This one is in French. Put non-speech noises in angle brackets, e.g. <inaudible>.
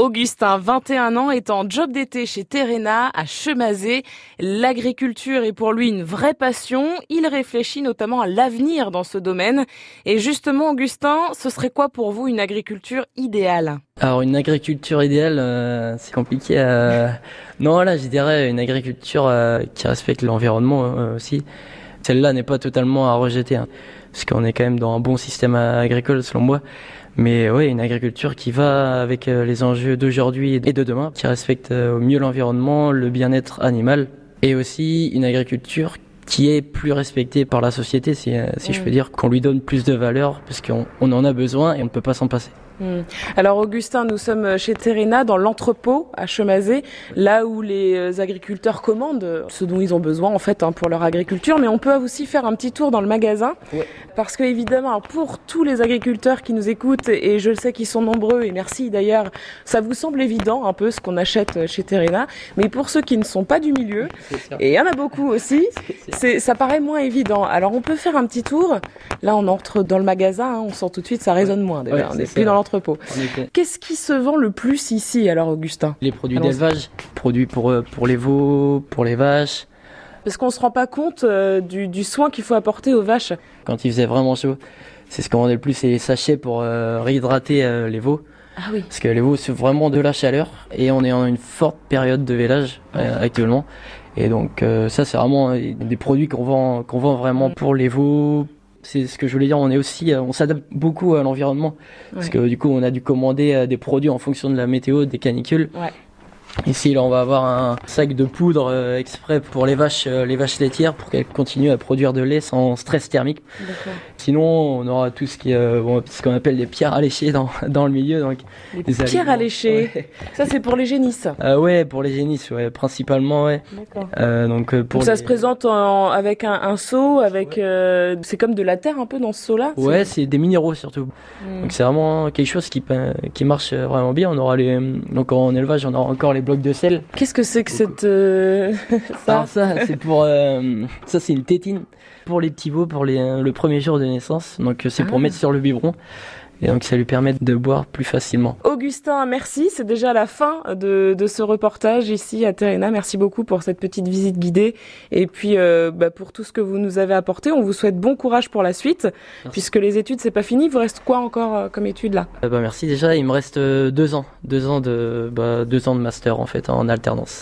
Augustin, 21 ans, est en job d'été chez Terena à Chemazé. L'agriculture est pour lui une vraie passion. Il réfléchit notamment à l'avenir dans ce domaine. Et justement, Augustin, ce serait quoi pour vous une agriculture idéale? Alors une agriculture idéale, euh, c'est compliqué. Euh... Non, là, je dirais une agriculture euh, qui respecte l'environnement aussi. Celle-là n'est pas totalement à rejeter, hein, parce qu'on est quand même dans un bon système agricole selon moi. Mais oui, une agriculture qui va avec euh, les enjeux d'aujourd'hui et de demain, qui respecte euh, au mieux l'environnement, le bien-être animal, et aussi une agriculture qui est plus respectée par la société, si, euh, je peux dire, qu'on lui donne plus de valeur, parce qu'on on en a besoin et on ne peut pas s'en passer. Hmm. Alors Augustin, nous sommes chez Terena dans l'entrepôt à Chemazé, là où les euh, agriculteurs commandent ce dont ils ont besoin en fait hein, pour leur agriculture, mais on peut aussi faire un petit tour dans le magasin ouais. parce que évidemment pour tous les agriculteurs qui nous écoutent et je le sais qu'ils sont nombreux et merci d'ailleurs, ça vous semble évident un peu ce qu'on achète chez Terena, mais pour ceux qui ne sont pas du milieu <laughs> et il y en a beaucoup aussi, <laughs> c'est ça paraît moins évident. Alors on peut faire un petit tour. Là on entre dans le magasin, hein, on sent tout de suite ça résonne moins déjà, Ouais, on c'est n'est ça. plus dans l'entrepôt. Qu'est-ce qui se vend le plus ici alors Augustin? Les produits d'élevage, produits pour, euh, pour les veaux, pour les vaches. Parce qu'on se rend pas compte euh, du, du soin qu'il faut apporter aux vaches. Quand il faisait vraiment chaud, c'est ce qu'on vendait le plus, c'est les sachets pour euh, réhydrater euh, les veaux. Ah oui. Parce que les veaux c'est vraiment de la chaleur et on est en une forte période de vélage actuellement. Et donc ça c'est vraiment des produits qu'on vend qu'on vend vraiment Mm. pour les veaux. C'est ce que je voulais dire, on est aussi euh, on s'adapte beaucoup à l'environnement parce que du coup on a dû commander euh, des produits en fonction de la météo, des canicules. Ouais. Ici là on va avoir un sac de poudre euh, exprès pour les vaches euh, les vaches laitières pour qu'elles continuent à produire de lait sans stress thermique. Sinon on aura tout ce qui est euh, bon, ce qu'on appelle des pierres alléchées dans <laughs> dans le milieu donc Les des pierres aliments. alléchées. Ouais. Ça c'est pour les génisses. Euh, <laughs> ouais, pour les génisses, ouais, principalement, ouais. Euh, donc euh, pour Donc ça les- se présente en- avec un, un seau, avec c'est comme de la terre un peu dans ce seau-là. Ouais, c'est des minéraux surtout. Hmm. Donc c'est vraiment quelque chose qui marche vraiment bien. On aura les donc en élevage, on aura encore les blocs de sel. Qu'est-ce que c'est que cette euh, <laughs> ça Alors ça, c'est pour ça c'est une tétine pour les petits veaux pour les le premier jour de naissance. Donc euh, c'est pour Ah. mettre sur le biberon et donc ça lui permet de boire plus facilement. Augustin, merci. C'est déjà la fin de, de ce reportage ici à Terena. Merci beaucoup pour cette petite visite guidée et puis euh, bah, pour tout ce que vous nous avez apporté. On vous souhaite bon courage pour la suite, puisque les études c'est pas fini. Il vous reste quoi encore euh, comme études là? Euh, bah merci déjà. Il me reste deux ans, deux ans de bah, deux ans de master en fait en alternance.